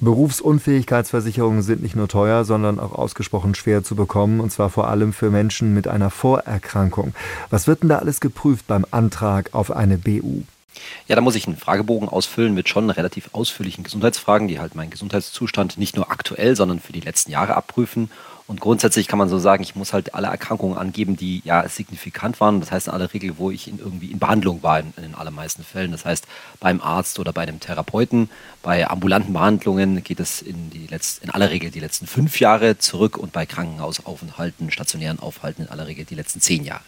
Berufsunfähigkeitsversicherungen sind nicht nur teuer, sondern auch ausgesprochen schwer zu bekommen, und zwar vor allem für Menschen mit einer Vorerkrankung. Was wird denn da alles geprüft beim Antrag auf eine BU? Ja, da muss ich einen Fragebogen ausfüllen mit schon relativ ausführlichen Gesundheitsfragen, die halt meinen Gesundheitszustand nicht nur aktuell, sondern für die letzten Jahre abprüfen und grundsätzlich kann man so sagen, ich muss halt alle Erkrankungen angeben, die ja signifikant waren. Das heißt in aller Regel, wo ich in irgendwie in Behandlung war in, den allermeisten Fällen. Das heißt beim Arzt oder bei einem Therapeuten. Bei ambulanten Behandlungen geht es in, die letzt, in aller Regel die letzten fünf Jahre zurück und bei Krankenhausaufenthalten, stationären Aufhalten in aller Regel die letzten zehn Jahre.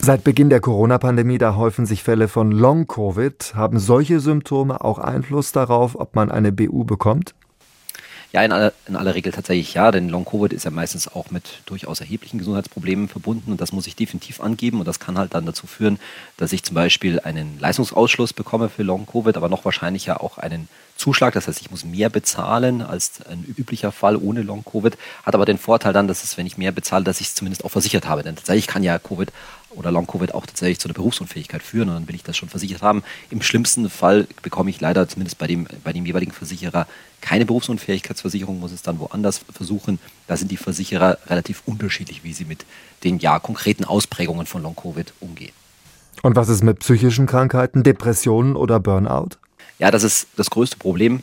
Seit Beginn der Corona-Pandemie, da häufen sich Fälle von Long-Covid. Haben solche Symptome auch Einfluss darauf, ob man eine BU bekommt? Ja, in aller, in aller Regel tatsächlich ja, denn Long-Covid ist ja meistens auch mit durchaus erheblichen Gesundheitsproblemen verbunden und das muss ich definitiv angeben und das kann halt dann dazu führen, dass ich zum Beispiel einen Leistungsausschluss bekomme für Long-Covid, aber noch wahrscheinlicher auch einen Zuschlag, das heißt, ich muss mehr bezahlen als ein üblicher Fall ohne Long-Covid, hat aber den Vorteil dann, dass es, wenn ich mehr bezahle, dass ich es zumindest auch versichert habe, denn tatsächlich kann ja Covid oder Long-Covid auch tatsächlich zu einer Berufsunfähigkeit führen und dann will ich das schon versichert haben. Im schlimmsten Fall bekomme ich leider zumindest bei dem, bei dem jeweiligen Versicherer keine Berufsunfähigkeitsversicherung, muss es dann woanders versuchen. Da sind die Versicherer relativ unterschiedlich, wie sie mit den ja konkreten Ausprägungen von Long-Covid umgehen. Und was ist mit psychischen Krankheiten, Depressionen oder Burnout? Ja, das ist das größte Problem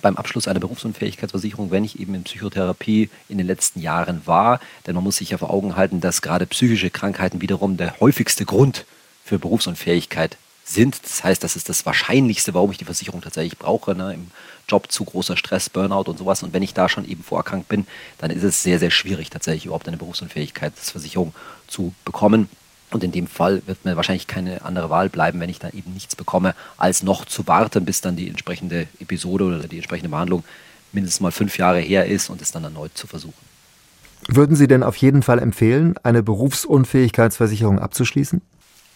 beim Abschluss einer Berufsunfähigkeitsversicherung, wenn ich eben in Psychotherapie in den letzten Jahren war. Denn man muss sich ja vor Augen halten, dass gerade psychische Krankheiten wiederum der häufigste Grund für Berufsunfähigkeit sind. Das heißt, das ist das Wahrscheinlichste, warum ich die Versicherung tatsächlich brauche. Ne? Im Job zu großer Stress, Burnout und sowas. Und wenn ich da schon eben vorerkrankt bin, dann ist es sehr, sehr schwierig, tatsächlich überhaupt eine Berufsunfähigkeitsversicherung zu bekommen. Und in dem Fall wird mir wahrscheinlich keine andere Wahl bleiben, wenn ich dann eben nichts bekomme, als noch zu warten, bis dann die entsprechende Episode oder die entsprechende Behandlung mindestens mal fünf Jahre her ist und es dann erneut zu versuchen. Würden Sie denn auf jeden Fall empfehlen, eine Berufsunfähigkeitsversicherung abzuschließen?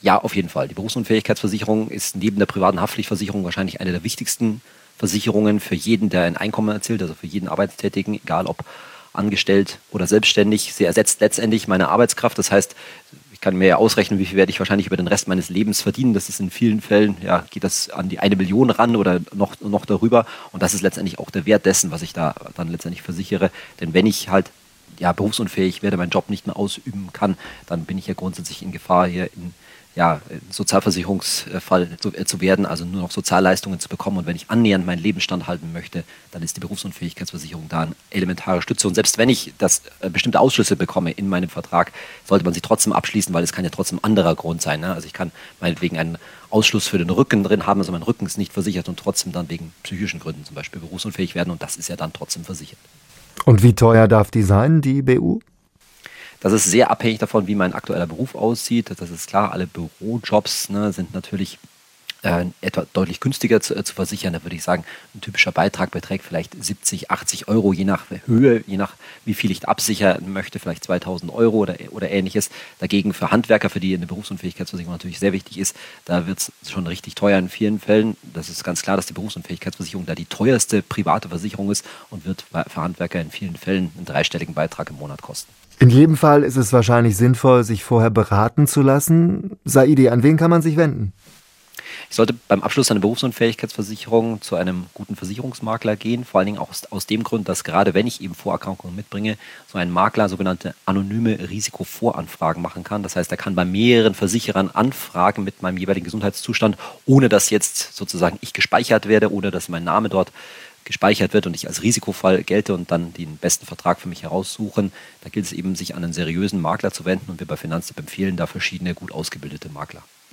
Ja, auf jeden Fall. Die Berufsunfähigkeitsversicherung ist neben der privaten Haftpflichtversicherung wahrscheinlich eine der wichtigsten Versicherungen für jeden, der ein Einkommen erzielt, also für jeden Arbeitstätigen, egal ob angestellt oder selbstständig. Sie ersetzt letztendlich meine Arbeitskraft. Das heißt, kann mir ja ausrechnen, wie viel werde ich wahrscheinlich über den Rest meines Lebens verdienen. Das ist in vielen Fällen, ja, geht das an die eine Million ran oder noch, noch darüber. Und das ist letztendlich auch der Wert dessen, was ich da dann letztendlich versichere. Denn wenn ich halt ja, berufsunfähig werde, meinen Job nicht mehr ausüben kann, dann bin ich ja grundsätzlich in Gefahr, hier in ja, Sozialversicherungsfall zu, äh, zu, werden, also nur noch Sozialleistungen zu bekommen. Und wenn ich annähernd meinen Lebensstand halten möchte, dann ist die Berufsunfähigkeitsversicherung da eine elementare Stütze. Und selbst wenn ich das äh, bestimmte Ausschlüsse bekomme in meinem Vertrag, sollte man sie trotzdem abschließen, weil es kann ja trotzdem anderer Grund sein. Ne? Also ich kann meinetwegen einen Ausschluss für den Rücken drin haben, also mein Rücken ist nicht versichert und trotzdem dann wegen psychischen Gründen zum Beispiel berufsunfähig werden und das ist ja dann trotzdem versichert. Und wie teuer darf die sein, die BU? Das ist sehr abhängig davon, wie mein aktueller Beruf aussieht. Das ist klar, alle Bürojobs ne, sind natürlich äh, etwa deutlich günstiger zu, äh, zu, versichern. Da würde ich sagen, ein typischer Beitrag beträgt vielleicht 70, 80 Euro, je nach Höhe, je nach wie viel ich absichern möchte, vielleicht 2000 Euro oder, oder ähnliches. Dagegen für Handwerker, für die eine Berufsunfähigkeitsversicherung natürlich sehr wichtig ist, da wird es schon richtig teuer in vielen Fällen. Das ist ganz klar, dass die Berufsunfähigkeitsversicherung da die teuerste private Versicherung ist und wird für Handwerker in vielen Fällen einen dreistelligen Beitrag im Monat kosten. In jedem Fall ist es wahrscheinlich sinnvoll, sich vorher beraten zu lassen. Saidi, an wen kann man sich wenden? Ich sollte beim Abschluss einer Berufsunfähigkeitsversicherung zu einem guten Versicherungsmakler gehen, vor allen Dingen auch aus, aus dem Grund, dass gerade wenn ich eben Vorerkrankungen mitbringe, so ein Makler sogenannte anonyme Risikovoranfragen machen kann. Das heißt, er kann bei mehreren Versicherern anfragen mit meinem jeweiligen Gesundheitszustand, ohne dass jetzt sozusagen ich gespeichert werde, ohne dass mein Name dort gespeichert wird und ich als Risikofall gelte und dann den besten Vertrag für mich heraussuchen. Da gilt es eben, sich an einen seriösen Makler zu wenden und wir bei Finanztipp empfehlen da verschiedene gut ausgebildete Makler.